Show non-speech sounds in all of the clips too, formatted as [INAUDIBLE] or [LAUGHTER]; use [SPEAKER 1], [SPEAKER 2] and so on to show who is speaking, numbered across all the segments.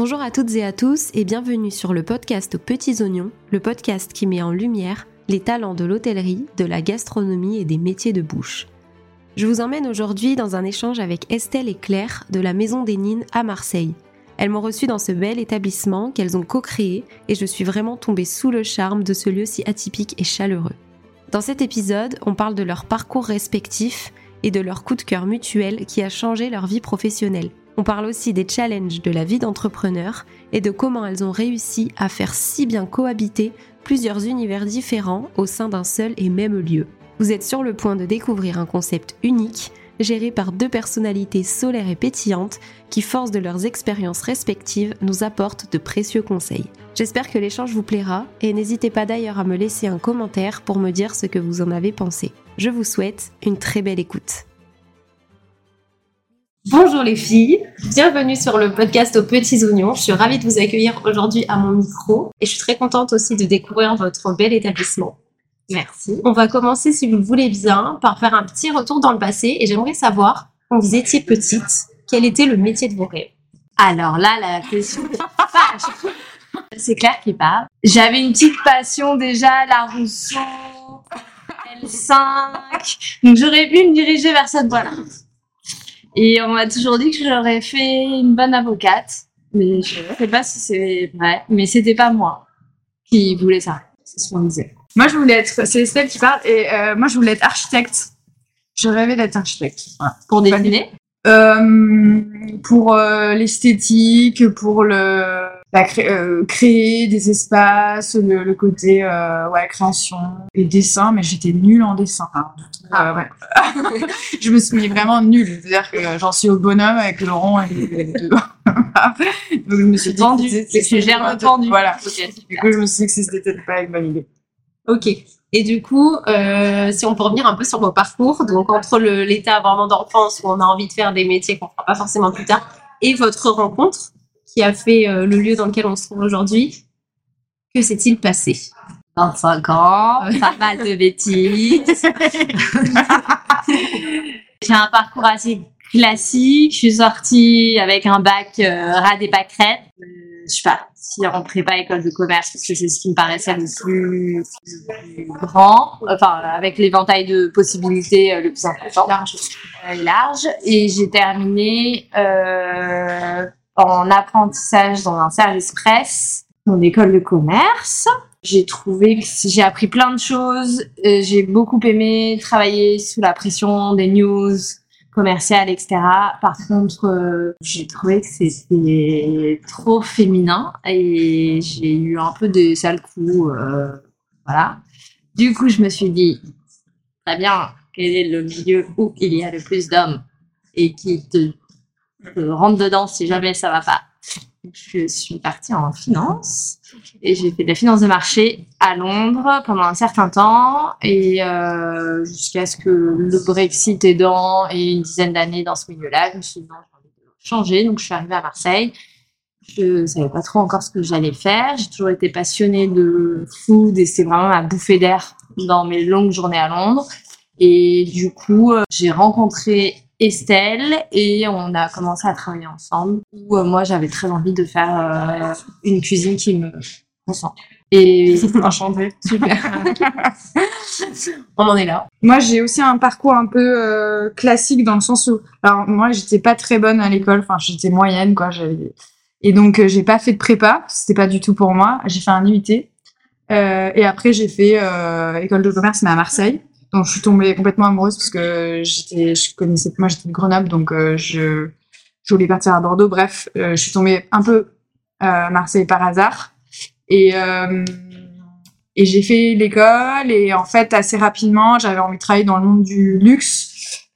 [SPEAKER 1] Bonjour à toutes et à tous et bienvenue sur le podcast petits oignons, le podcast qui met en lumière les talents de l'hôtellerie, de la gastronomie et des métiers de bouche. Je vous emmène aujourd'hui dans un échange avec Estelle et Claire de la Maison des Nines à Marseille. Elles m'ont reçue dans ce bel établissement qu'elles ont co-créé et je suis vraiment tombée sous le charme de ce lieu si atypique et chaleureux. Dans cet épisode, on parle de leur parcours respectif et de leur coup de cœur mutuel qui a changé leur vie professionnelle. On parle aussi des challenges de la vie d'entrepreneur et de comment elles ont réussi à faire si bien cohabiter plusieurs univers différents au sein d'un seul et même lieu. Vous êtes sur le point de découvrir un concept unique, géré par deux personnalités solaires et pétillantes qui, force de leurs expériences respectives, nous apportent de précieux conseils. J'espère que l'échange vous plaira et n'hésitez pas d'ailleurs à me laisser un commentaire pour me dire ce que vous en avez pensé. Je vous souhaite une très belle écoute. Bonjour les filles, bienvenue sur le podcast aux petits oignons. Je suis ravie de vous accueillir aujourd'hui à mon micro et je suis très contente aussi de découvrir votre bel établissement.
[SPEAKER 2] Merci.
[SPEAKER 1] On va commencer, si vous le voulez bien, par faire un petit retour dans le passé et j'aimerais savoir, quand vous étiez petite, quel était le métier de vos rêves?
[SPEAKER 2] Alors là, la question C'est clair qui parle. J'avais une petite passion déjà, la Rousseau, L5, donc j'aurais pu me diriger vers cette voie-là. Et on m'a toujours dit que j'aurais fait une bonne avocate, mais je sais pas si c'est vrai. Mais c'était pas moi qui voulais ça. C'est ce qu'on disait.
[SPEAKER 3] Moi, je voulais être, c'est Estelle qui parle, et euh, moi, je voulais être architecte. Je rêvais d'être architecte. Voilà.
[SPEAKER 2] Pour dessiner?
[SPEAKER 3] Euh, pour euh, l'esthétique, pour le la cré- euh, créer des espaces, le, le côté euh, ouais création et dessin, mais j'étais nulle en dessin. hein.
[SPEAKER 2] Ah.
[SPEAKER 3] Euh, ouais. [LAUGHS] je me suis mis vraiment nulle, c'est-à-dire que j'en suis au bonhomme avec rond et les, deux. [LAUGHS] Donc je me suis dit,
[SPEAKER 2] Tendu.
[SPEAKER 3] c'est-
[SPEAKER 2] j'ai tendu.
[SPEAKER 3] Voilà.
[SPEAKER 2] Ok,
[SPEAKER 3] Du coup, je me suis dit que c'était peut-être pas une bonne idée.
[SPEAKER 1] Ok. Et du coup, euh, si on peut revenir un peu sur vos parcours, donc entre l'état vraiment d'enfance où on a envie de faire des métiers qu'on ne fera pas forcément plus tard, et votre rencontre qui a fait euh, le lieu dans lequel on se trouve aujourd'hui, que s'est-il passé?
[SPEAKER 2] 25 ans, pas mal de bêtises. [LAUGHS] J'ai un parcours assez classique. Je suis sortie avec un bac euh, rad et pâquerette. Euh, je suis partie en prépa école de commerce parce que c'est ce qui me paraissait le plus, plus grand, enfin avec l'éventail de possibilités euh, le plus important.
[SPEAKER 3] Large.
[SPEAKER 2] euh, et large. Et j'ai terminé euh, en apprentissage dans un service presse, dans l'école de commerce. J'ai trouvé que j'ai appris plein de choses. Euh, J'ai beaucoup aimé travailler sous la pression des news commerciales, etc. Par contre, euh, j'ai trouvé que c'était trop féminin et j'ai eu un peu des sales coups. euh, voilà. Du coup, je me suis dit, très bien, quel est le milieu où il y a le plus d'hommes et qui te, te rentre dedans si jamais ça va pas. Je suis partie en finance et j'ai fait de la finance de marché à Londres pendant un certain temps et euh, jusqu'à ce que le Brexit aidant et une dizaine d'années dans ce milieu-là, je me suis dit non, j'ai envie de changer. Donc je suis arrivée à Marseille. Je savais pas trop encore ce que j'allais faire. J'ai toujours été passionnée de food et c'est vraiment ma bouffée d'air dans mes longues journées à Londres. Et du coup, euh, j'ai rencontré Estelle et on a commencé à travailler ensemble. Où euh, moi, j'avais très envie de faire euh, une cuisine qui me concentre. Et [LAUGHS]
[SPEAKER 3] Enchantée.
[SPEAKER 2] super. [LAUGHS]
[SPEAKER 1] On en est là.
[SPEAKER 3] Moi, j'ai aussi un parcours un peu euh, classique dans le sens où, alors moi, j'étais pas très bonne à l'école. Enfin, j'étais moyenne, quoi. Et donc, j'ai pas fait de prépa. C'était pas du tout pour moi. J'ai fait un IUT. Et après, j'ai fait école de commerce, mais à Marseille. Donc, je suis tombée complètement amoureuse parce que j'étais, je connaissais, moi, j'étais de Grenoble, donc euh, je, je voulais partir à Bordeaux. Bref, euh, je suis tombée un peu euh, à Marseille par hasard. Et euh, et j'ai fait l'école et en fait assez rapidement j'avais envie de travailler dans le monde du luxe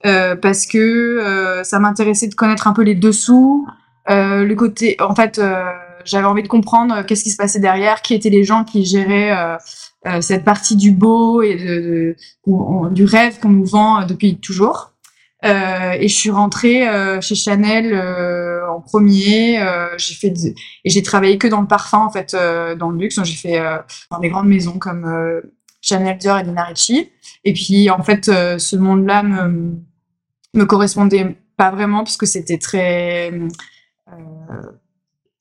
[SPEAKER 3] euh, parce que euh, ça m'intéressait de connaître un peu les dessous, euh, le côté. En fait, euh, j'avais envie de comprendre euh, qu'est-ce qui se passait derrière, qui étaient les gens qui géraient euh, euh, cette partie du beau et de, de- du rêve qu'on nous vend depuis toujours. Euh, et je suis rentrée euh, chez Chanel euh, en premier. j'ai fait des- et j'ai travaillé que dans le parfum en fait, dans le luxe. J'ai fait dans des grandes maisons comme Chanel, Dior et Dina Ricci. Et puis en fait, ce monde-là me me correspondait pas vraiment parce que c'était très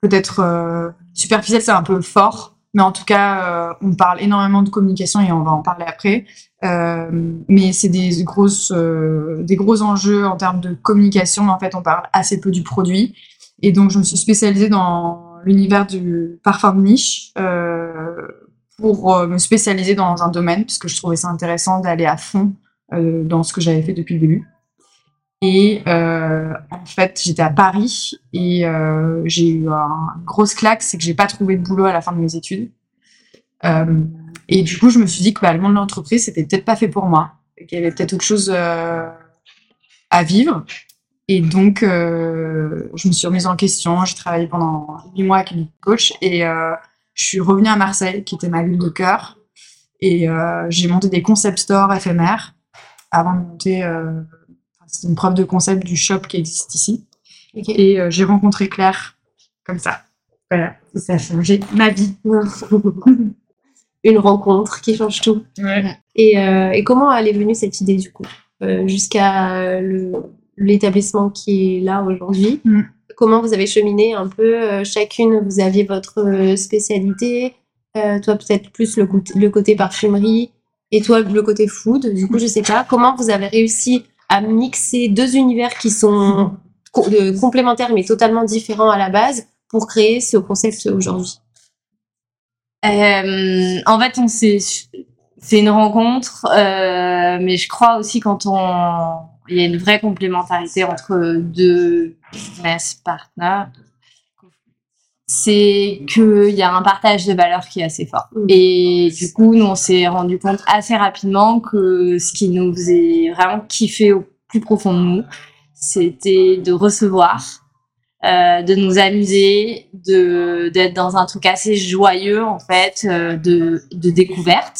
[SPEAKER 3] peut-être euh, superficiel, c'est un peu fort, mais en tout cas, euh, on parle énormément de communication et on va en parler après. Euh, mais c'est des grosses, euh, des gros enjeux en termes de communication. En fait, on parle assez peu du produit, et donc je me suis spécialisée dans l'univers du parfum niche euh, pour euh, me spécialiser dans un domaine, puisque je trouvais ça intéressant d'aller à fond dans ce que j'avais fait depuis le début. Et euh, en fait, j'étais à Paris et euh, j'ai eu un une grosse claque, c'est que j'ai pas trouvé de boulot à la fin de mes études. Euh, et du coup, je me suis dit que bah, le monde de l'entreprise, c'était peut-être pas fait pour moi, qu'il y avait peut-être autre chose euh, à vivre. Et donc, euh, je me suis remise en question. J'ai travaillé pendant huit mois avec une coach et euh, je suis revenue à Marseille, qui était ma ville de cœur. Et j'ai monté des concept stores éphémères avant de monter. C'est une preuve de concept du shop qui existe ici. Et euh, j'ai rencontré Claire comme ça. Voilà, et ça a changé ma vie. [LAUGHS]
[SPEAKER 1] Une rencontre qui change tout. Et, euh, et comment elle est venue cette idée du coup? Euh, jusqu'à euh, l'établissement qui est là aujourd'hui
[SPEAKER 3] Mm.
[SPEAKER 1] Comment vous avez cheminé un peu Chacune, vous aviez votre spécialité. Toi peut-être plus le, côté- le côté parfumerie et toi le côté food. Du coup, je sais pas comment vous avez réussi à mixer deux univers qui sont complémentaires mais totalement différents à la base pour créer ce concept aujourd'hui.
[SPEAKER 2] Euh, en fait, on c'est une rencontre, euh, mais je crois aussi quand on, il y a une vraie complémentarité entre deux business partners, c'est qu'il y a un partage de valeurs qui est assez fort.
[SPEAKER 1] Mm.
[SPEAKER 2] Et du coup, nous, on s'est rendu compte assez rapidement que ce qui nous faisait vraiment kiffer au plus profond de nous, c'était de recevoir, euh, de nous amuser, de d'être dans un truc assez joyeux en fait, euh, de, de découverte.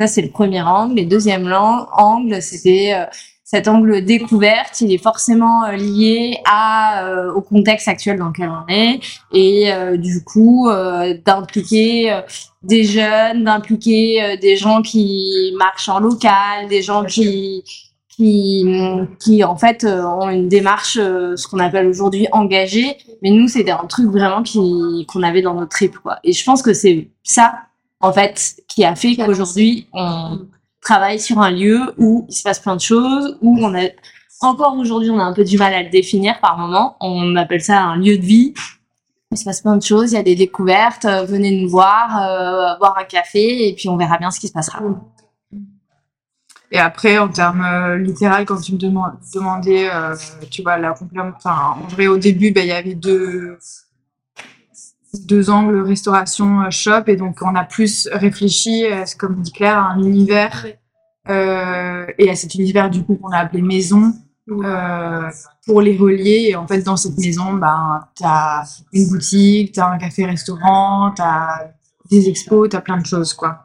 [SPEAKER 2] Ça c'est le premier angle. Et deuxième angle, c'était euh, cet angle découverte. Il est forcément euh, lié à euh, au contexte actuel dans lequel on est et euh, du coup euh, d'impliquer euh, des jeunes, d'impliquer euh, des gens qui marchent en local, des gens qui qui, qui en fait euh, ont une démarche, euh, ce qu'on appelle aujourd'hui engagée, mais nous c'était un truc vraiment qui qu'on avait dans notre trip quoi. Et je pense que c'est ça en fait qui a fait qu'aujourd'hui on travaille sur un lieu où il se passe plein de choses, où on a encore aujourd'hui on a un peu du mal à le définir par moment. On appelle ça un lieu de vie. Il se passe plein de choses, il y a des découvertes. euh, venez nous voir, euh, boire un café et puis on verra bien ce qui se passera.
[SPEAKER 3] Et après, en termes euh, littéral, quand tu me demandais, euh, tu vois, la enfin, en vrai, au début, ben, il y avait deux, deux angles restauration euh, shop, et donc on a plus réfléchi, à, ce- comme dit Claire, à un univers, euh, et à cet univers du coup qu'on a appelé maison. euh, pour les relier. Et en fait dans cette maison ben t'as une boutique t'as un café restaurant t'as des expos t'as plein de choses quoi.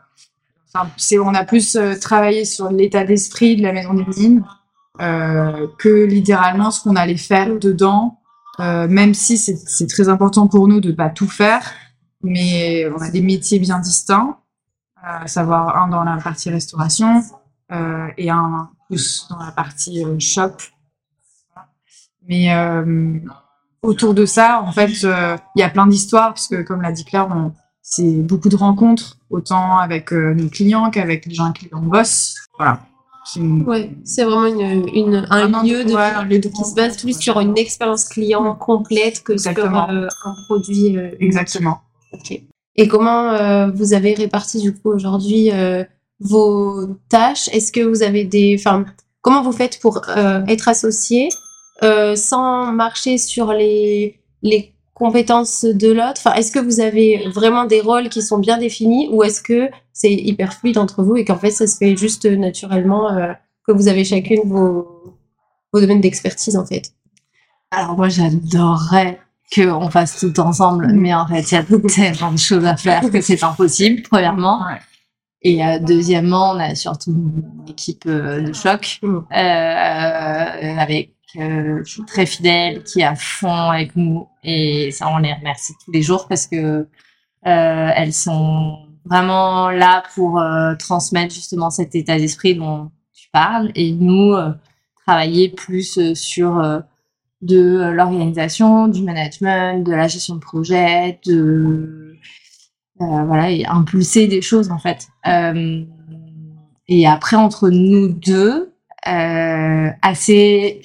[SPEAKER 3] Enfin, on a plus euh, travaillé sur l'état d'esprit de la maison des mines euh, que littéralement ce qu'on allait faire dedans, euh, même si c'est, très important pour nous de pas tout faire, mais on a des métiers bien distincts, euh, à savoir un dans la partie restauration euh, et un plus dans la partie euh, shop. Mais euh, autour de ça, en fait, euh, il y a plein d'histoires, parce que comme l'a dit Claire, c'est beaucoup de rencontres, autant avec euh, nos clients qu'avec les gens qui on bosse. Voilà. C'est une-
[SPEAKER 1] Ouais, c'est vraiment une, une- un
[SPEAKER 3] Un
[SPEAKER 1] lieu de, qui se base plus sur une expérience client complète que
[SPEAKER 3] Exactement.
[SPEAKER 1] sur euh, un produit. euh,
[SPEAKER 3] Exactement.
[SPEAKER 1] Ok. Et comment euh, vous avez réparti du coup aujourd'hui euh, vos tâches? Est-ce que vous avez des, enfin, comment vous faites pour euh, être associé euh, sans marcher sur les les compétences de l'autre Enfin, est-ce que vous avez vraiment des rôles qui sont bien définis ou est-ce que c'est hyper fluide entre vous et qu'en fait ça se fait juste naturellement euh, que vous avez chacune vos vos domaines d'expertise en fait?
[SPEAKER 2] Alors moi j'adorerais qu'on fasse tout ensemble,
[SPEAKER 3] Mm.
[SPEAKER 2] mais en fait il y a tellement de choses à faire que c'est impossible, premièrement.
[SPEAKER 3] Ouais.
[SPEAKER 2] Et euh, deuxièmement, on a surtout une équipe euh, de choc
[SPEAKER 1] Mm.
[SPEAKER 2] euh, avec euh, très fidèle, qui est à fond avec nous. Et ça, on les remercie tous les jours parce que euh, elles sont vraiment là pour euh, transmettre justement cet état d'esprit dont tu parles. Et nous, travailler plus sur de l'organisation, du management, de la gestion de projet, de voilà, et impulser des choses en fait. Et après entre nous deux, assez,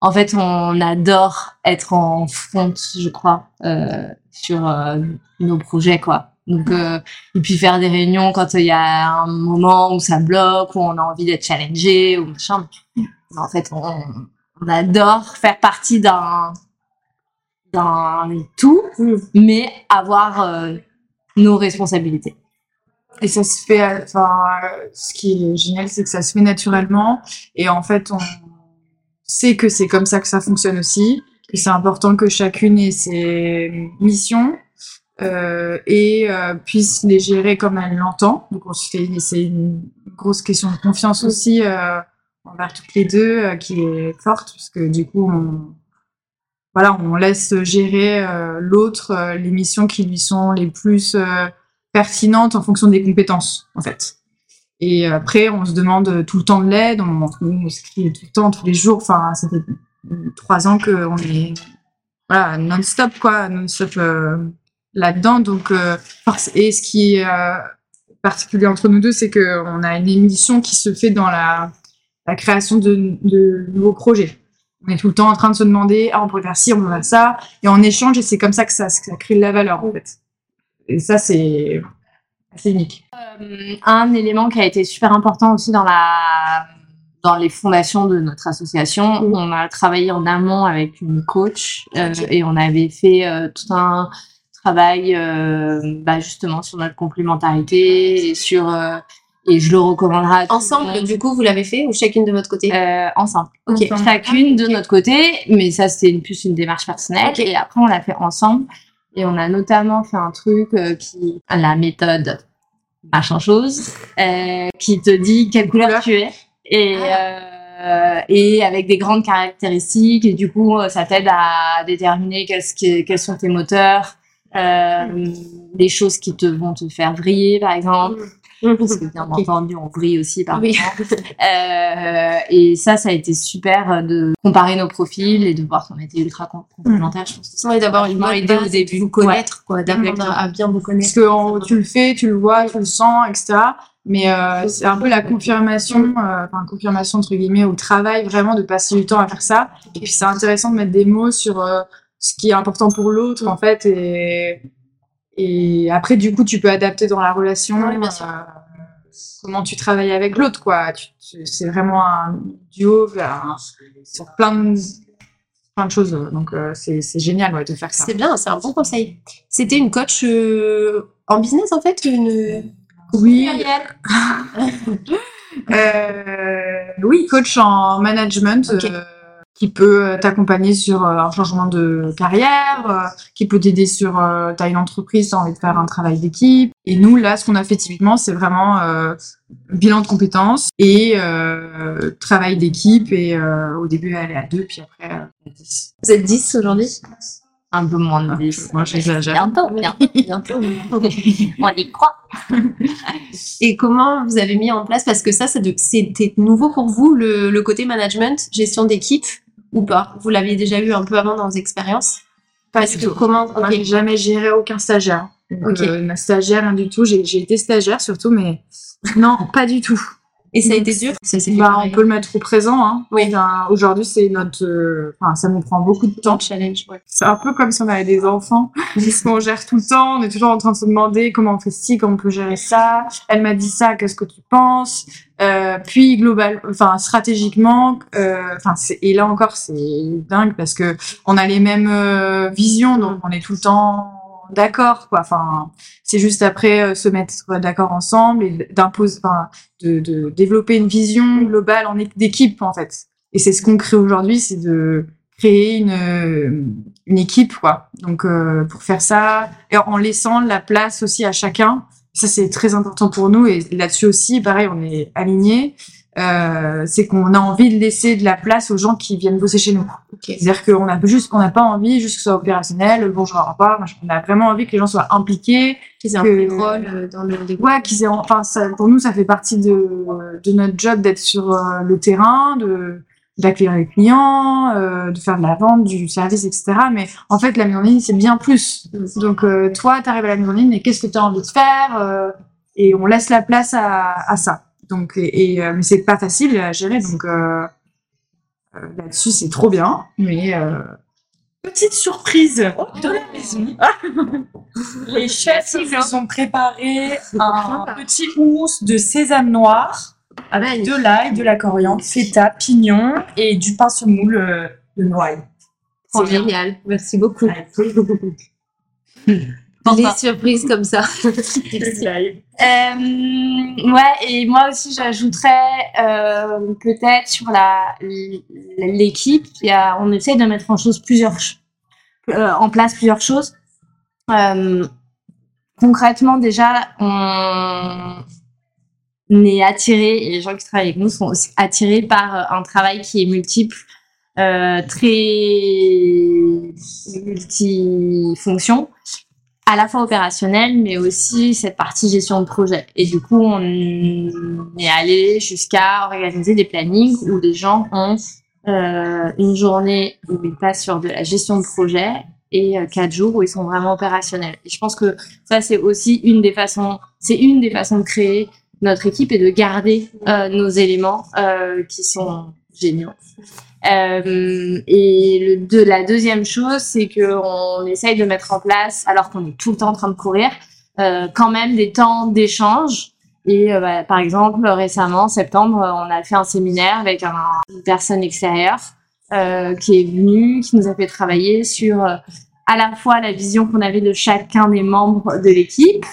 [SPEAKER 2] en fait, on adore être en front, je crois, euh, sur euh, nos projets quoi. Donc, euh, et puis faire des réunions quand il y a un moment où ça bloque, où on a envie d'être challengé ou machin. En fait, on, adore faire partie d'un tout, mais avoir nos responsabilités.
[SPEAKER 3] Et ça se fait, enfin, ce qui est génial, c'est que ça se fait naturellement. Et en fait, on sait que c'est comme ça que ça fonctionne aussi. Que c'est important que chacune ait ses missions euh, et euh, puisse les gérer comme elle l'entend. Donc, on se fait, c'est une grosse question de confiance aussi euh, envers toutes les deux qui est forte, parce que du coup, on, voilà, on laisse gérer l'autre les missions qui lui sont les plus pertinentes en fonction des compétences, en fait. Et après, on se demande tout le temps de l'aide, on, on s'écrit tout le temps, tous les jours. Enfin, ça fait trois ans qu'on est non-stop, quoi, non-stop euh, là-dedans. Donc, euh, et ce qui est euh, particulier entre nous deux, c'est qu'on a une émission qui se fait dans la, création de, de nouveaux projets. On est tout le temps en train de se demander, ah, on pourrait faire ci, on pourrait faire ça, et on échange, et c'est comme ça que ça, que ça crée de la valeur, en fait. Et ça, c'est assez unique.
[SPEAKER 2] Euh, un élément qui a été super important aussi dans la dans les fondations de notre association, on a travaillé en amont avec une coach euh, et on avait fait euh, tout un travail bah, justement sur notre complémentarité et sur et je le recommanderais à
[SPEAKER 1] Ensemble, du coup, vous l'avez fait ou chacune de votre côté?
[SPEAKER 2] Euh, ensemble.
[SPEAKER 1] Ok.
[SPEAKER 3] Ensemble.
[SPEAKER 2] Chacune de notre côté, mais ça c'était une- plus une démarche personnelle. Et après on l'a fait ensemble. Et on a notamment fait un truc euh, qui, la méthode machin chose, euh, qui te dit quelle couleur tu es. Et, euh, et avec des grandes caractéristiques. Et du coup, ça t'aide à déterminer qui- quels sont tes moteurs, euh, les choses qui te vont te faire vriller, par exemple. [LAUGHS] Parce que bien entendu, on vrille aussi par
[SPEAKER 1] Oui.
[SPEAKER 2] Euh, et ça, ça a été super euh, de comparer nos profils et de voir qu'on était ultra com- complémentaires. Je pense que
[SPEAKER 1] d'avoir une
[SPEAKER 2] vachement
[SPEAKER 1] bonne
[SPEAKER 2] aidé au début.
[SPEAKER 1] vous connaître, quoi, d'apprendre à, bien vous
[SPEAKER 3] Parce
[SPEAKER 1] connaître.
[SPEAKER 3] que en- tu le fais, tu le vois, tu le sens, etc. Mais euh, c'est un peu la confirmation, euh, enfin confirmation entre guillemets au travail, vraiment de passer du temps à faire ça. Et puis c'est intéressant de mettre des mots sur euh, ce qui est important pour l'autre en fait. Et, et après du coup tu peux adapter dans la relation.
[SPEAKER 1] Oui, bien sûr.
[SPEAKER 3] euh, comment tu travailles avec l'autre quoi. C'est vraiment un duo un- sur plein de plein de choses. Donc euh, c'est génial ouais, de faire ça.
[SPEAKER 1] C'est bien, c'est un bon conseil. C'était une coach euh, en business, en fait une...
[SPEAKER 3] Oui, [LAUGHS] oui, coach en management. Euh, qui peut t'accompagner sur euh, un changement de carrière, euh, qui peut t'aider sur euh, t'as une entreprise, t'as envie de faire un travail d'équipe. Et nous là, ce qu'on a fait typiquement, c'est vraiment euh, bilan de compétences et euh, travail d'équipe. Et euh, au début, elle est à deux, puis après euh, à 10.
[SPEAKER 1] Vous êtes 10 aujourd'hui?
[SPEAKER 2] Un peu moins de
[SPEAKER 3] Ah,
[SPEAKER 2] 10.
[SPEAKER 3] moi, j'exagère.
[SPEAKER 2] Bientôt, bientôt.
[SPEAKER 1] Bientôt. [LAUGHS]
[SPEAKER 2] On y croit. [LAUGHS]
[SPEAKER 1] Et comment vous avez mis en place? Parce que ça, c'était nouveau pour vous, le, le côté management, gestion d'équipe, ou pas Vous l'aviez déjà eu un peu avant dans vos expériences
[SPEAKER 3] Pas
[SPEAKER 1] Parce
[SPEAKER 3] du
[SPEAKER 1] que
[SPEAKER 3] tout.
[SPEAKER 1] comment
[SPEAKER 3] Moi,
[SPEAKER 1] ok.
[SPEAKER 3] j'ai jamais géré aucun stagiaire. Donc,
[SPEAKER 1] Ok.
[SPEAKER 3] euh, ma stagiaire, rien du tout. J'ai j'ai été stagiaire surtout, mais non, pas du tout.
[SPEAKER 1] Et ça a été dur Ça fait
[SPEAKER 3] Bah, on peut le mettre au présent. Hein.
[SPEAKER 1] Oui.
[SPEAKER 3] Aujourd'hui, c'est notre. euh, Enfin, ça nous prend beaucoup de temps.
[SPEAKER 1] Challenge, ouais.
[SPEAKER 3] C'est un peu comme si on avait des enfants, parce qu'on gère tout le temps. On est toujours en train de se demander comment on fait ci, comment on peut gérer ça. Elle m'a dit ça, qu'est-ce que tu penses? Euh, Puis global, enfin stratégiquement, euh, enfin c'est- et là encore c'est dingue parce que on a les mêmes euh, visions, donc on est tout le temps d'accord quoi. Enfin c'est juste après euh, se mettre d'accord ensemble et d'imposer, de, de développer une vision globale en d'équipe en fait. Et c'est ce qu'on crée aujourd'hui, c'est de créer une, euh, une équipe quoi. Donc euh, pour faire ça en laissant la place aussi à chacun. Ça c'est très important pour nous et là-dessus aussi pareil on est alignés. Euh, c'est qu'on a envie de laisser de la place aux gens qui viennent bosser chez nous. C'est-à-dire qu'on a juste, on n'a pas envie juste que ce soit opérationnel, bonjour, au revoir. On a vraiment envie que les gens soient impliqués,
[SPEAKER 1] Qu'ils aient un
[SPEAKER 3] que-
[SPEAKER 1] rôle euh, dans le.
[SPEAKER 3] Ouais, qu'ils aient, enfin, ça, pour nous, ça fait partie de, de notre job d'être sur euh, le terrain, de, d'accueillir les clients, euh, de faire de la vente, du service, etc. Mais en fait, la maison de ligne, c'est bien plus. Donc, euh, toi, tu arrives à la maison de ligne et qu'est-ce que tu as envie de faire euh, Et on laisse la place à, à ça. Donc, et, et, euh, mais c'est pas facile à gérer. Donc, là-dessus, c'est trop bien. Mais euh,
[SPEAKER 4] Petite surprise de la maison. [LAUGHS] Les chefs nous ont préparé un petit houmous de sésame noir avec de l'ail, de la coriandre, feta, pignon et du pain semoule euh, de noix.
[SPEAKER 1] C'est génial. Merci beaucoup. [LAUGHS] Les
[SPEAKER 2] ça.
[SPEAKER 1] surprises comme ça. [LAUGHS]
[SPEAKER 2] Euh, ouais, et moi aussi, j'ajouterais euh, peut-être sur la l'équipe, on essaie de mettre en chose plusieurs euh, en place plusieurs choses. Euh, concrètement, déjà, on est attiré, et les gens qui travaillent avec nous sont aussi attirés par un travail qui est multiple, très multifonction à la fois opérationnel, mais aussi cette partie gestion de projet. Et du coup, on est allé jusqu'à organiser des plannings où les gens ont euh, une journée où ils passent sur de la gestion de projet et euh, quatre jours où ils sont vraiment opérationnels. Et je pense que ça, c'est aussi une des façons, c'est une des façons de créer notre équipe et de garder euh, nos éléments qui sont géniaux. Euh, et le, de, la deuxième chose, c'est que on essaye de mettre en place, alors qu'on est tout le temps en train de courir, euh, quand même des temps d'échange. Et euh, bah, par exemple, récemment, en septembre, on a fait un séminaire avec un, une personne extérieure qui est venue, qui nous a fait travailler sur à la fois la vision qu'on avait de chacun des membres de l'équipe.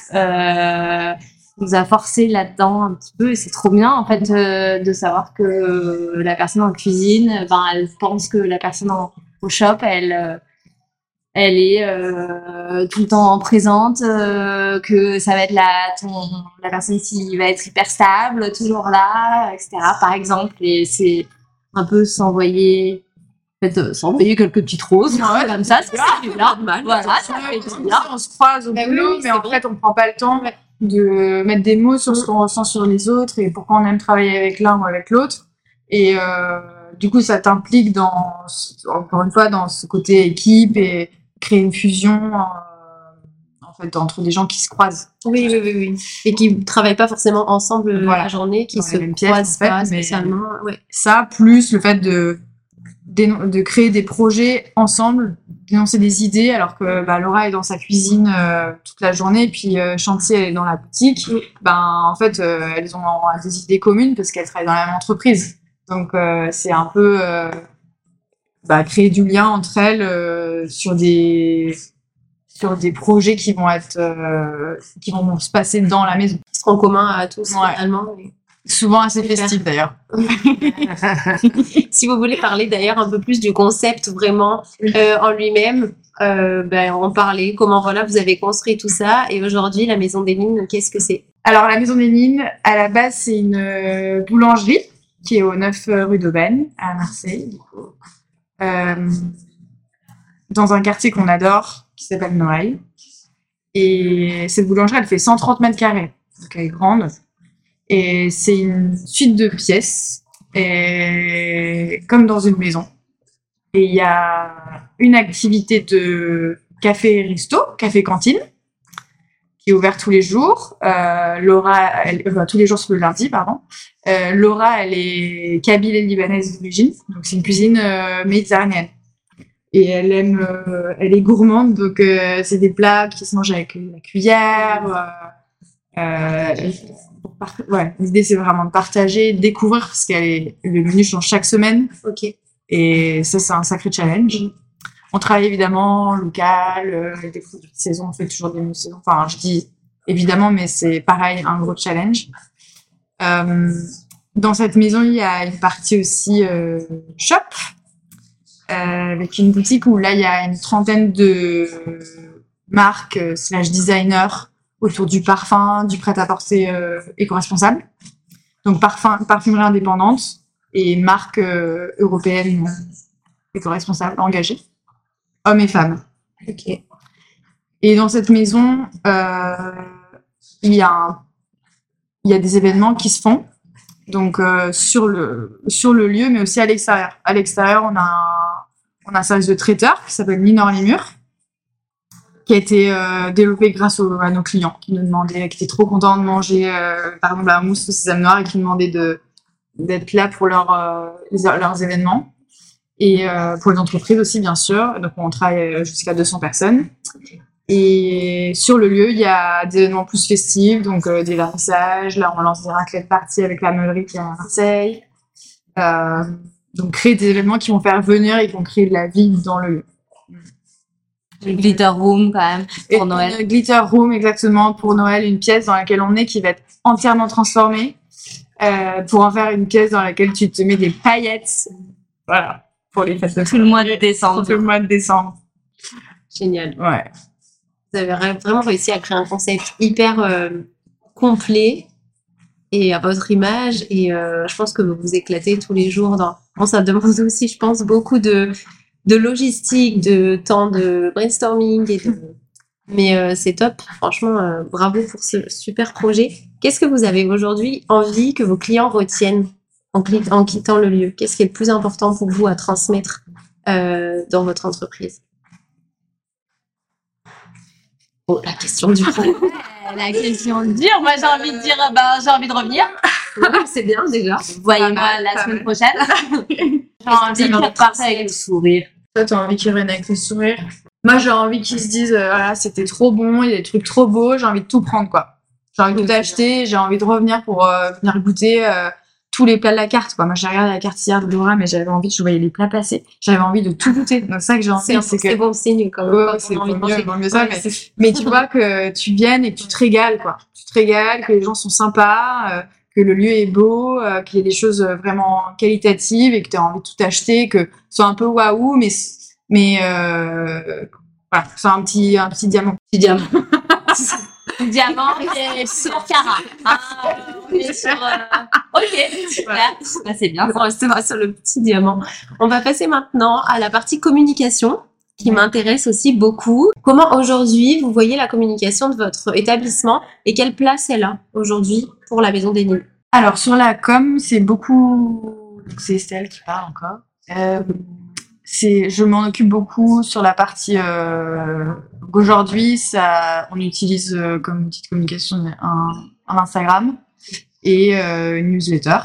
[SPEAKER 2] Euh, nous a forcé là-dedans un petit peu et c'est trop bien en fait euh, de savoir que euh, la personne en cuisine ben elle pense que la personne en, au shop elle euh, elle est euh, tout le temps présente euh, que ça va être la ton la personne qui va être hyper stable toujours là etc par exemple et c'est un peu s'envoyer en fait, euh, s'envoyer quelques petites roses [LAUGHS] comme ça c'est normal. Voilà ça bien.
[SPEAKER 3] on se croise au
[SPEAKER 1] Bah
[SPEAKER 3] boulot,
[SPEAKER 1] oui,
[SPEAKER 3] mais en fait, on prend pas le temps de mettre des mots sur ce qu'on ressent sur les autres et pourquoi on aime travailler avec l'un ou avec l'autre. Et euh, du coup, ça t'implique dans, encore une fois, dans ce côté équipe et créer une fusion euh, en fait entre des gens qui se croisent.
[SPEAKER 1] Oui, oui, oui, oui. Et qui ne travaillent pas forcément ensemble euh,
[SPEAKER 3] Voilà.
[SPEAKER 1] la journée, qui
[SPEAKER 3] Dans
[SPEAKER 1] se
[SPEAKER 3] pièces,
[SPEAKER 1] croisent
[SPEAKER 3] en fait,
[SPEAKER 1] pas spécialement. Ouais.
[SPEAKER 3] Ça, plus le fait de, de créer des projets ensemble, d'énoncer des idées, alors que bah, Laura est dans sa cuisine euh, toute la journée, et puis euh, Chantier elle est dans la boutique. Ben, en fait, euh, elles ont des idées communes parce qu'elles travaillent dans la même entreprise. Donc, c'est un peu bah, créer du lien entre elles sur des sur des projets qui vont être qui vont se passer dans la maison.
[SPEAKER 1] Qui seront communs à tous,
[SPEAKER 3] Ouais.
[SPEAKER 1] finalement. Et-
[SPEAKER 3] Souvent assez festif d'ailleurs. [LAUGHS]
[SPEAKER 1] si vous voulez parler d'ailleurs un peu plus du concept vraiment euh, en lui-même, euh, ben, en parler, comment voilà, vous avez construit tout ça. Et aujourd'hui, la Maison des Mines, qu'est-ce que c'est?
[SPEAKER 3] Alors, la Maison des Mines, à la base, c'est une euh, boulangerie qui est au 9 rue d'Aubaine, à Marseille, du coup. Euh, dans un quartier qu'on adore, qui s'appelle Noailles. Et cette boulangerie, elle fait 130 mètres carrés. Donc, elle est grande. Et c'est une suite de pièces, comme dans une maison. Et il y a une activité de café-resto, café-cantine, qui est ouvert tous les jours. Euh, Laura, elle, enfin, tous les jours c'est le lundi, pardon. Euh, Laura, elle est kabyle et libanaise d'origine, donc c'est une cuisine euh, méditerranéenne. Et elle aime, euh, elle est gourmande, donc euh, c'est des plats qui se mangent avec la cuillère. Euh, euh, ouais, l'idée c'est vraiment de partager, découvrir parce qu'elle est, le menu change chaque semaine.
[SPEAKER 1] Ok.
[SPEAKER 3] Et ça, c'est un sacré challenge. On travaille évidemment local, euh, des produits de saison, on fait toujours des menus de saison. Enfin, je dis évidemment, mais c'est pareil, un gros challenge. Euh, dans cette maison, il y a une partie aussi euh, shop, euh, avec une boutique où là, il y a une trentaine de marques euh, slash designers autour du parfum, du prêt-à-porter euh, éco-responsable. Donc, parfum, parfumerie indépendante et marques euh, européennes euh, éco-responsables engagées, hommes et femmes.
[SPEAKER 1] Ok.
[SPEAKER 3] Et dans cette maison, euh, il y a un- il y a des événements qui se font. donc sur le sur le lieu, mais aussi à l'extérieur. À l'extérieur, on a un, on a un service de traiteur qui s'appelle Minor Limur, qui a été euh, développé grâce aux- à nos clients qui nous demandaient, qui étaient trop contents de manger euh, par exemple la mousse au sésame noir et qui nous demandaient de d'être là pour leur, euh, leurs événements et euh, pour les entreprises aussi bien sûr. Donc on travaille euh, jusqu'à 200 personnes. Et sur le lieu, il y a des événements plus festifs, donc euh, des vernissages. Là, on lance des raclettes parties avec la meulerie qui est à Marseille. Donc créer des événements qui vont faire venir et qui vont créer de la vie dans le lieu.
[SPEAKER 2] Glitter Room quand même. Pour
[SPEAKER 3] Et
[SPEAKER 2] Noël.
[SPEAKER 3] une glitter room, exactement, pour Noël, une pièce dans laquelle on est qui va être entièrement transformée euh, pour en faire une pièce dans laquelle tu te mets des paillettes. Voilà, pour les fêtes
[SPEAKER 2] Tout le mois de décembre.
[SPEAKER 3] Tout le mois de décembre.
[SPEAKER 1] Génial.
[SPEAKER 3] Ouais.
[SPEAKER 1] Vous avez vraiment réussi à créer un concept hyper euh, complet et à votre image. Et euh, je pense que vous vous éclatez tous les jours. Dans... Bon, ça demande aussi, je pense, beaucoup de, de logistique, de temps de brainstorming. Et de... Mais euh, c'est top. Franchement, euh, bravo pour ce super projet. Qu'est-ce que vous avez aujourd'hui envie que vos clients retiennent en, cli- en quittant le lieu? Qu'est-ce qui est le plus important pour vous à transmettre euh, dans votre entreprise? Oh, la question du coup. [LAUGHS]
[SPEAKER 2] La question dure. Moi, j'ai envie de dire, bah, j'ai envie de revenir.
[SPEAKER 1] c'est bien déjà.
[SPEAKER 2] Voyez-moi la semaine prochaine. [LAUGHS] j'ai envie repartent avec le sourire.
[SPEAKER 3] Toi, t'as envie qu'ils reviennent avec le sourire. Moi, j'ai envie qu'ils se disent, euh, voilà, c'était trop bon, il y a des trucs trop beaux, j'ai envie de tout prendre, quoi. J'ai envie de tout acheter, j'ai envie de revenir pour euh, venir goûter euh, tous les plats de la carte, quoi. Moi, j'ai regardé la carte hier de Dora, mais j'avais envie, je voyais les plats passer, j'avais envie de tout goûter. Donc, ça que j'ai
[SPEAKER 1] C'est
[SPEAKER 3] envie, c'est que...
[SPEAKER 1] c'est bon signe quand même.
[SPEAKER 3] Ouais, c'est vaut mieux,
[SPEAKER 1] manger.
[SPEAKER 3] vaut mieux ça,
[SPEAKER 1] Ouais,
[SPEAKER 3] mais- Mais tu vois que tu viennes et que tu te régales, quoi. Tu te régales, que les gens sont sympas, que le lieu est beau, euh, qu'il y a des choses euh, vraiment qualitatives et que tu as envie de tout acheter, que ce soit un peu waouh, mais, mais euh, voilà, c'est un petit, un petit diamant.
[SPEAKER 2] Petit diamant. [LAUGHS] diamant et sur Cara. Ah, on est sur. euh, Ok, super. C'est bien.
[SPEAKER 1] On restera sur le petit diamant. On va passer maintenant à la partie communication qui m'intéresse aussi beaucoup. Comment aujourd'hui vous voyez la communication de votre établissement et quelle place elle a aujourd'hui pour la maison des Nils
[SPEAKER 3] Alors, sur la com, c'est beaucoup. C'est Estelle qui parle encore. Euh, c'est, je m'en occupe beaucoup sur la partie. Euh, aujourd'hui, ça, on utilise euh, comme outil de communication un, un Instagram et une newsletter.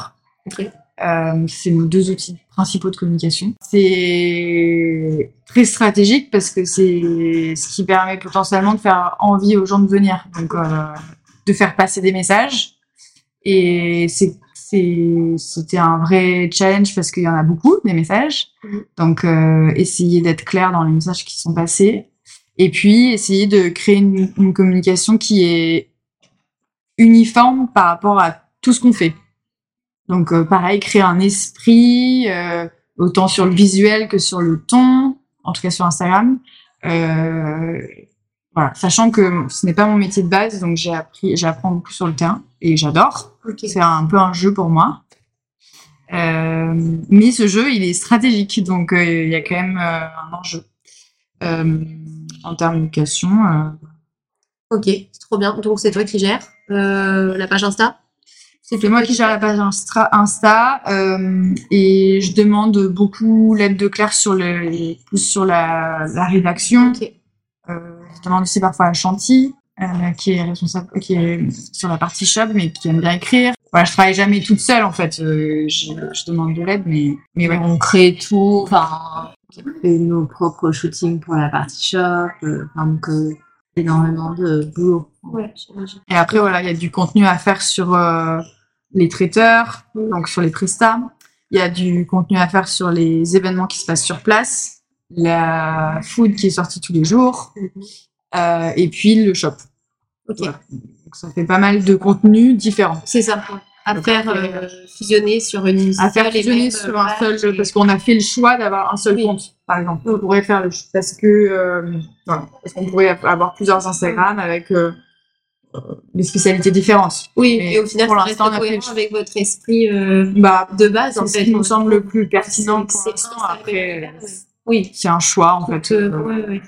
[SPEAKER 3] Euh, c'est nos deux outils principaux de communication. C'est très stratégique parce que c'est ce qui permet potentiellement de faire envie aux gens de venir, donc euh, de faire passer des messages. Et c'était un vrai challenge parce qu'il y en a beaucoup des messages.
[SPEAKER 1] Mhm.
[SPEAKER 3] Donc euh, essayer d'être clair dans les messages qui sont passés. Et puis essayer de créer une, une communication qui est uniforme par rapport à tout ce qu'on fait. Donc euh, pareil, créer un esprit, euh, autant sur le visuel que sur le ton, en tout cas sur Instagram. Euh, voilà, sachant que ce n'est pas mon métier de base, donc j'ai appris, j'apprends beaucoup sur le terrain et j'adore. C'est un peu un jeu pour moi. Mais ce jeu, il est stratégique, donc il y a quand même un enjeu en termes d'éducation.
[SPEAKER 1] Ok, c'est trop bien. Donc c'est toi qui gères euh, la page Insta?
[SPEAKER 3] C'est moi qui gère la page Insta, Insta euh, et je demande beaucoup l'aide de Claire sur le sur la, la rédaction.
[SPEAKER 1] Ok.
[SPEAKER 3] Euh, je demande aussi parfois à Chanty, euh, qui est responsable, qui est sur la partie shop, mais qui aime bien écrire. Voilà, je travaille jamais toute seule en fait. Je, je demande de l'aide, mais mais ouais.
[SPEAKER 2] On crée tout, enfin, on fait nos propres shootings pour la partie shop, donc énormément de boulot.
[SPEAKER 1] Ouais.
[SPEAKER 3] Et après, voilà, il y a du contenu à faire sur les traiteurs, donc sur les prestats. Il y a du contenu à faire sur les événements qui se passent sur place, la food qui est sortie tous les jours, euh, et puis le shop.
[SPEAKER 1] Ok,
[SPEAKER 3] Voilà. Donc ça fait pas mal de contenus différents.
[SPEAKER 1] c'est ça. À
[SPEAKER 3] Donc,
[SPEAKER 1] faire euh, fusionner sur une
[SPEAKER 3] À faire fusionner sur un
[SPEAKER 1] page
[SPEAKER 3] seul,
[SPEAKER 1] et-
[SPEAKER 3] parce qu'on a fait le choix d'avoir un seul
[SPEAKER 1] Oui.
[SPEAKER 3] compte, par exemple. On pourrait faire le, parce que, euh, voilà, parce qu'on pourrait avoir plusieurs Instagram avec euh, euh, des spécialités différentes.
[SPEAKER 1] Oui,
[SPEAKER 3] Mais
[SPEAKER 1] et au final,
[SPEAKER 3] pour l'instant, fait
[SPEAKER 1] avec votre esprit euh,
[SPEAKER 3] Bah,
[SPEAKER 1] de base. En
[SPEAKER 3] c'est ce
[SPEAKER 1] fait,
[SPEAKER 3] qui nous semble le plus pertinent pour l'instant. Après,
[SPEAKER 1] c'est- Oui.
[SPEAKER 3] c'est un choix, en fait,
[SPEAKER 1] euh,
[SPEAKER 3] euh,
[SPEAKER 1] ouais, ouais.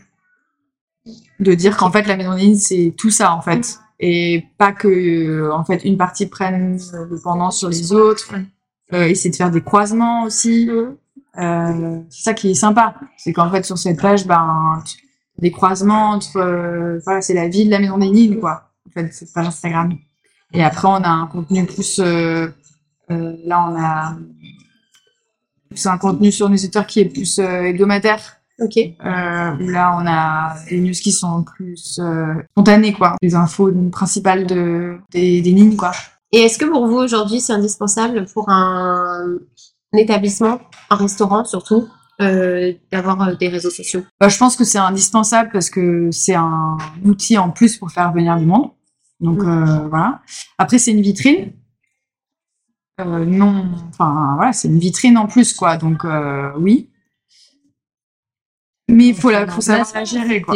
[SPEAKER 3] de dire qu'en fait, la maison ligne, c'est tout ça, en fait. et pas que euh, en fait une partie prenne le pendant sur les autres. Euh, essayer de faire des croisements aussi. Euh, c'est ça qui est sympa, c'est qu'en fait sur cette page, ben des croisements entre, euh, voilà, c'est la vie de la maison des quoi. Fait, page Instagram. Et après, on a un contenu plus, euh, euh, là, on a c'est un contenu sur newsletter qui est plus euh, hebdomadaire.
[SPEAKER 1] Ok.
[SPEAKER 3] Là, on a des news qui sont plus spontanées, quoi. Les infos principales de, des, des lignes, quoi.
[SPEAKER 1] Et est-ce que pour vous aujourd'hui c'est indispensable pour un, un établissement, un restaurant surtout, euh, d'avoir des réseaux sociaux?
[SPEAKER 3] Bah, je pense que c'est indispensable parce que c'est un outil en plus pour faire venir du monde. Donc euh, voilà. Après, c'est une vitrine. Euh, non, enfin voilà, c'est une vitrine en plus, quoi. Donc euh, oui. Mais il faut, la, faut savoir la gérer, quoi.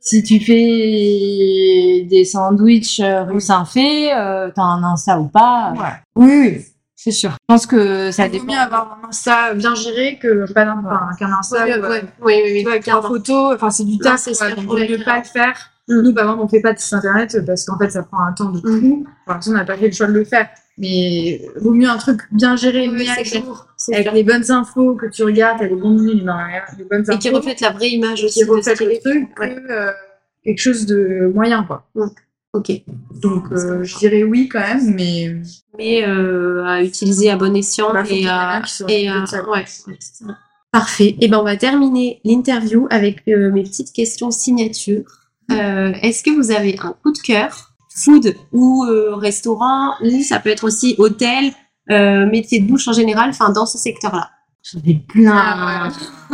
[SPEAKER 2] Si tu fais des sandwichs rue Saint-Fé, euh, t'as un Insta ou pas
[SPEAKER 3] Ouais. Oui, oui, c'est sûr.
[SPEAKER 2] Je pense que ça
[SPEAKER 3] Ça vaut
[SPEAKER 2] dépend.
[SPEAKER 3] mieux avoir un Insta bien géré que pas enfin, qu'un Insta. Euh,
[SPEAKER 1] oui, oui, oui, clairement.
[SPEAKER 3] photos, enfin c'est du taf,
[SPEAKER 1] c'est sûr, ouais,
[SPEAKER 3] vaut mieux pas le faire.
[SPEAKER 1] Mm.
[SPEAKER 3] Nous, par exemple, on fait pas de site internet parce qu'en fait, ça prend un temps de
[SPEAKER 1] Mm.
[SPEAKER 3] fou. L'instant, on n'a pas fait le choix de le faire. Mais vaut mieux un truc bien géré,
[SPEAKER 1] Oui,
[SPEAKER 3] mis à jour, avec les bonnes infos que tu regardes, t'as les bons lignes dans les bonnes infos.
[SPEAKER 1] Et qui reflète la vraie image aussi.
[SPEAKER 3] qui reflète le truc
[SPEAKER 1] Ouais.
[SPEAKER 3] que euh, quelque chose de moyen, quoi.
[SPEAKER 1] Ok.
[SPEAKER 3] Donc, euh, je dirais oui quand même, mais
[SPEAKER 1] Mais euh, à utiliser à bon escient
[SPEAKER 3] Bah,
[SPEAKER 1] et à. Et à ouais. Parfait. Et ben on va terminer l'interview avec mes petites questions signature. Euh, Est-ce que vous avez un coup de cœur, food ou euh, restaurant, ou ça peut être aussi hôtel, euh, métier de bouche en général, enfin dans ce secteur-là?
[SPEAKER 2] J'en ai plein.
[SPEAKER 3] Ah,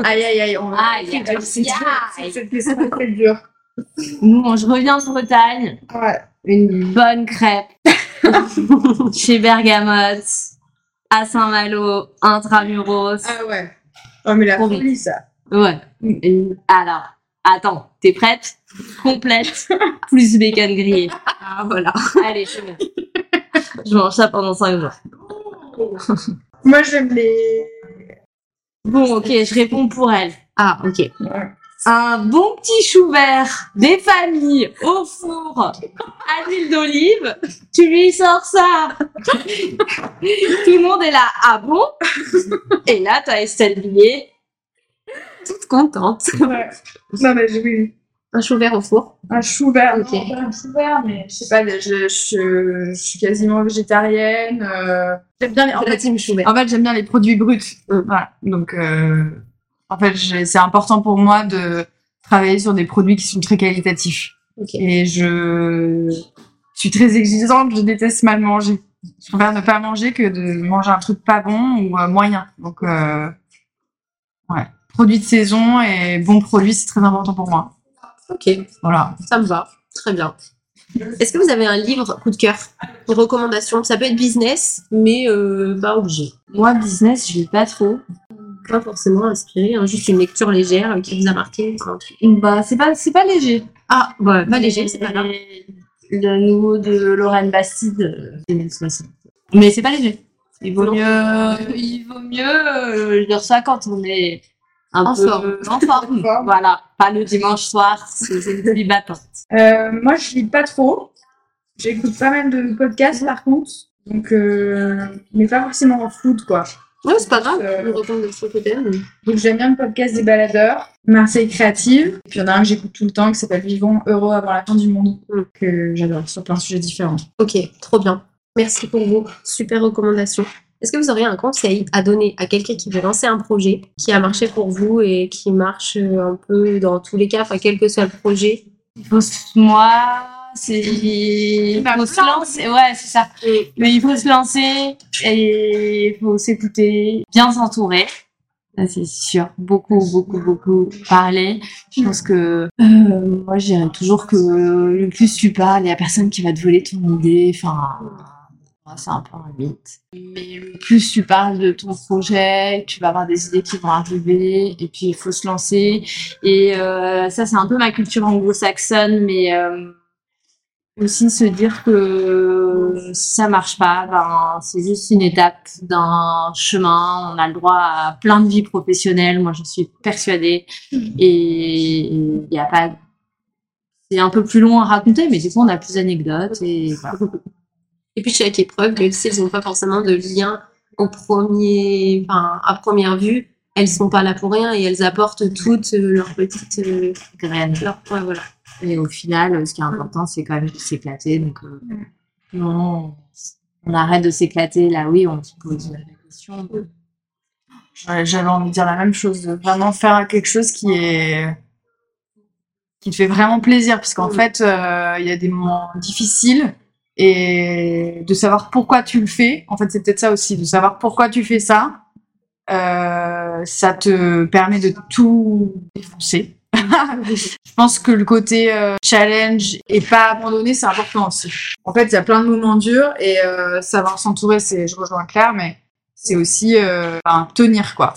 [SPEAKER 3] Aïe, aïe, aïe, on va.
[SPEAKER 2] Aïe,
[SPEAKER 3] c'est dur, c'est dur, c'est- dure.
[SPEAKER 2] Bon, je reviens de Bretagne.
[SPEAKER 3] Ouais.
[SPEAKER 2] Une bonne crêpe [LAUGHS] chez Bergamote, à Saint-Malo, intramuros.
[SPEAKER 3] Ah ouais. Oh, mais la folie, ça.
[SPEAKER 2] Ouais. Alors, attends, t'es prête? Complète, plus bacon grillé.
[SPEAKER 1] Ah voilà.
[SPEAKER 2] Allez, c'est bon. Je mange ça pendant 5 jours.
[SPEAKER 3] Moi, j'aime les.
[SPEAKER 2] Bon, ok, je réponds pour elle.
[SPEAKER 1] Ah ok.
[SPEAKER 2] Un bon petit chou vert des familles au four à l'huile d'olive, tu lui sors ça. Tout le monde est là, ah bon? Et là, t'as Estelle Billet.
[SPEAKER 1] Toute contente.
[SPEAKER 3] Ouais. Non, mais oui.
[SPEAKER 1] Un chou vert au four.
[SPEAKER 3] Un chou vert.
[SPEAKER 1] Ok.
[SPEAKER 3] non, pas un chou vert, mais je sais pas, je, je, je suis quasiment végétarienne. euh, J'aime bien les. En fait, en fait, j'aime bien les produits bruts.
[SPEAKER 1] Mm.
[SPEAKER 3] Voilà. Donc, euh, en fait, c'est important pour moi de travailler sur des produits qui sont très qualitatifs. Et je suis très exigeante, je déteste mal manger. Je préfère ne pas manger que de manger un truc pas bon ou euh, moyen. Donc, euh, ouais. Produits de saison et bons produits, c'est très important pour moi.
[SPEAKER 1] Ok.
[SPEAKER 3] Voilà.
[SPEAKER 1] Ça me va. Très bien. Est-ce que vous avez un livre coup de cœur Une recommandation? Ça peut être business, mais euh, pas obligé.
[SPEAKER 2] Moi, business, je lis pas trop.
[SPEAKER 1] Pas forcément inspiré, hein, juste une lecture légère euh, qui vous a marqué. enfin.
[SPEAKER 2] Bah, c'est pas, c'est pas léger.
[SPEAKER 1] Ah, bah, pas léger, c'est pas grave.
[SPEAKER 2] Le nouveau de Lorraine Bastide, euh, 2060. Mais c'est pas léger. Il vaut
[SPEAKER 1] Non.
[SPEAKER 2] mieux, il vaut mieux euh, lire ça quand on est un
[SPEAKER 1] En
[SPEAKER 2] peu [LAUGHS]
[SPEAKER 1] forme.
[SPEAKER 2] en forme. Voilà, pas le dimanche soir, c'est une pluie battante.
[SPEAKER 3] Euh, moi, je lis pas trop. J'écoute pas mal de podcasts, par contre. Donc, euh, mais pas forcément en food, quoi.
[SPEAKER 1] Ouais, c'est pas grave.
[SPEAKER 3] Euh. Donc, j'aime bien le podcast des baladeurs, Marseille Créative. Et puis, il y en a un que j'écoute tout le temps qui s'appelle Vivons heureux avant la fin du monde,
[SPEAKER 1] Mm.
[SPEAKER 3] que j'adore sur plein de sujets différents.
[SPEAKER 1] Ok, trop bien. Merci pour vos super recommandations. Est-ce que vous auriez un conseil à donner à quelqu'un qui veut lancer un projet qui a marché pour vous et qui marche euh, un peu dans tous les cas, enfin quel que soit le projet?
[SPEAKER 2] Il faut se- moi, c'est, il
[SPEAKER 3] Bah,
[SPEAKER 2] faut se lancer, ouais, c'est ça. Mais il faut se lancer et il faut s'écouter, bien s'entourer. Ça, c'est sûr. Beaucoup, beaucoup, beaucoup parler. Je pense que euh, moi, je dirais toujours que le plus tu parles, il y a personne qui va te voler ton idée. Enfin, c'est un peu un mythe. Mais plus tu parles de ton projet, tu vas avoir des idées qui vont arriver. Et puis, il faut se lancer. Et euh, ça, c'est un peu ma culture anglo-saxonne, mais euh, aussi se dire que si ça marche pas, ben, c'est juste une étape d'un chemin. On a le droit à plein de vies professionnelles. Moi, j'en suis persuadée. Et il n'y a pas c'est un peu plus long à raconter, mais du coup, on a plus d'anecdotes et voilà. [LAUGHS]
[SPEAKER 1] Et puis chaque épreuve, même si elles n'ont pas forcément de lien au premier, enfin, à première vue, elles sont pas là pour rien et elles apportent toutes euh, leurs petites euh,
[SPEAKER 2] graines.
[SPEAKER 1] leur- ouais, voilà.
[SPEAKER 2] Et au final, ce qui est important, c'est quand même de s'éclater. Donc, euh, non, on arrête de s'éclater. Là, oui, on se pose la question.
[SPEAKER 3] Ouais, J'avais envie de dire la même chose, de vraiment faire quelque chose qui est qui te fait vraiment plaisir, parce qu'en
[SPEAKER 1] Mm.
[SPEAKER 3] fait, euh, il y a des moments difficiles et de savoir pourquoi tu le fais. En fait, c'est peut-être ça aussi, de savoir pourquoi tu fais ça. euh, ça te permet de tout défoncer. [LAUGHS] Je pense que le côté euh, challenge et pas abandonner, c'est important aussi. En fait, il y a plein de moments durs et euh, savoir s'entourer, c'est, je rejoins Claire, mais c'est aussi euh, tenir quoi.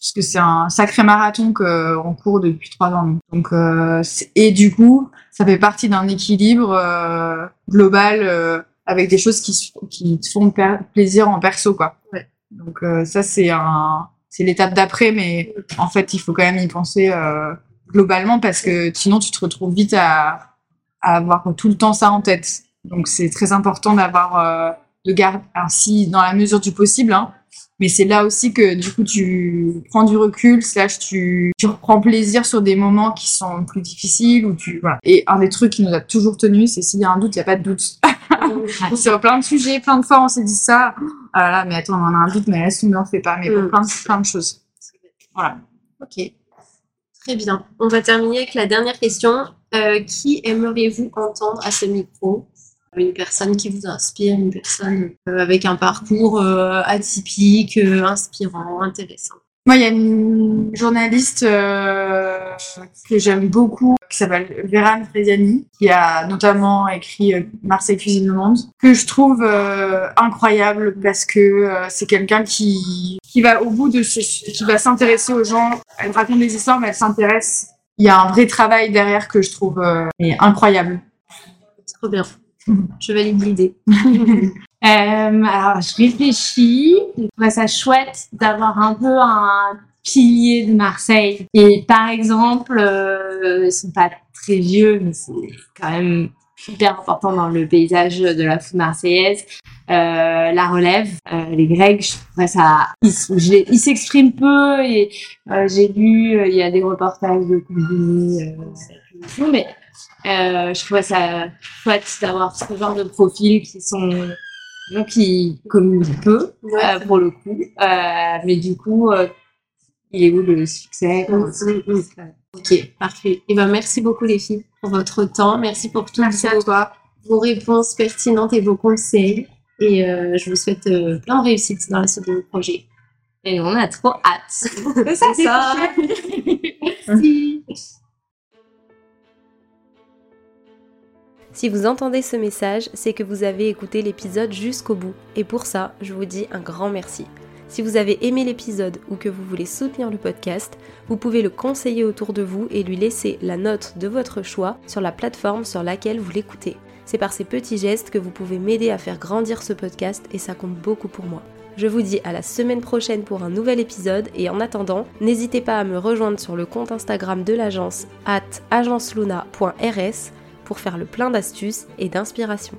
[SPEAKER 3] Parce que c'est un sacré marathon qu'on court depuis trois ans. Donc, euh, et du coup, ça fait partie d'un équilibre euh, global euh, avec des choses qui, qui te font plaisir en perso quoi.
[SPEAKER 1] Ouais.
[SPEAKER 3] Donc euh, ça c'est un, c'est l'étape d'après, mais en fait il faut quand même y penser euh, globalement parce que sinon tu te retrouves vite à, à avoir tout le temps ça en tête. Donc c'est très important d'avoir euh, de garder ainsi dans la mesure du possible. Hein, mais c'est là aussi que du coup tu prends du recul, slash tu, tu reprends plaisir sur des moments qui sont plus difficiles ou tu voilà. Et un des trucs qui nous a toujours tenus, c'est s'il y a un doute, il n'y a pas de doute. [LAUGHS] sur plein de sujets, plein de fois on s'est dit ça. Ah là là, mais attends, on en a un doute, mais laisse tomber, on fait pas. Mais pour
[SPEAKER 1] Mm.
[SPEAKER 3] plein de, plein de choses. Voilà.
[SPEAKER 1] Ok. Très bien. On va terminer avec la dernière question. Euh, qui aimeriez-vous entendre à ce micro? Une personne qui vous inspire, une personne euh, avec un parcours euh, atypique, euh, inspirant, intéressant.
[SPEAKER 3] Moi, il y a une journaliste euh, que j'aime beaucoup, qui s'appelle Vera Frediani, qui a notamment écrit Marseille cuisine le monde, que je trouve euh, incroyable parce que euh, c'est quelqu'un qui qui va au bout de ses, qui va s'intéresser aux gens. Elle raconte des histoires, mais elle s'intéresse. Il y a un vrai travail derrière que je trouve incroyable.
[SPEAKER 1] Trop bien. Je valide l'idée. [LAUGHS]
[SPEAKER 2] Euh, alors, je réfléchis. Je trouverais ça chouette d'avoir un peu un pilier de Marseille. Et par exemple, euh, ils sont pas très vieux, mais c'est quand même hyper important dans le paysage de la foot marseillaise. Euh, la relève, euh, les Grecs, je ça. Ils, s'expriment peu et j'ai lu, il y a des reportages de tout, mais euh, je trouvais ça chouette d'avoir ce genre de profils qui sont gens qui communiquent peu euh, pour le coup, euh, mais du coup, il est où le succès? Ça-
[SPEAKER 1] Mm, mm, mm. Ok, parfait. Et ben merci beaucoup les filles pour votre temps. Merci pour toutes
[SPEAKER 3] Merci à
[SPEAKER 1] vos,
[SPEAKER 3] toi.
[SPEAKER 1] vos réponses pertinentes et vos conseils. Et je vous souhaite plein de réussite dans la suite de vos projets.
[SPEAKER 2] Et on a trop hâte.
[SPEAKER 1] C'est ça. [LAUGHS]
[SPEAKER 2] Merci.
[SPEAKER 1] Si vous entendez ce message, c'est que vous avez écouté l'épisode jusqu'au bout. Et pour ça, je vous dis un grand merci. Si vous avez aimé l'épisode ou que vous voulez soutenir le podcast, vous pouvez le conseiller autour de vous et lui laisser la note de votre choix sur la plateforme sur laquelle vous l'écoutez. C'est par ces petits gestes que vous pouvez m'aider à faire grandir ce podcast et ça compte beaucoup pour moi. Je vous dis à la semaine prochaine pour un nouvel épisode et en attendant, n'hésitez pas à me rejoindre sur le compte Instagram de l'agence at agenceluna.rs pour faire le plein d'astuces et d'inspiration.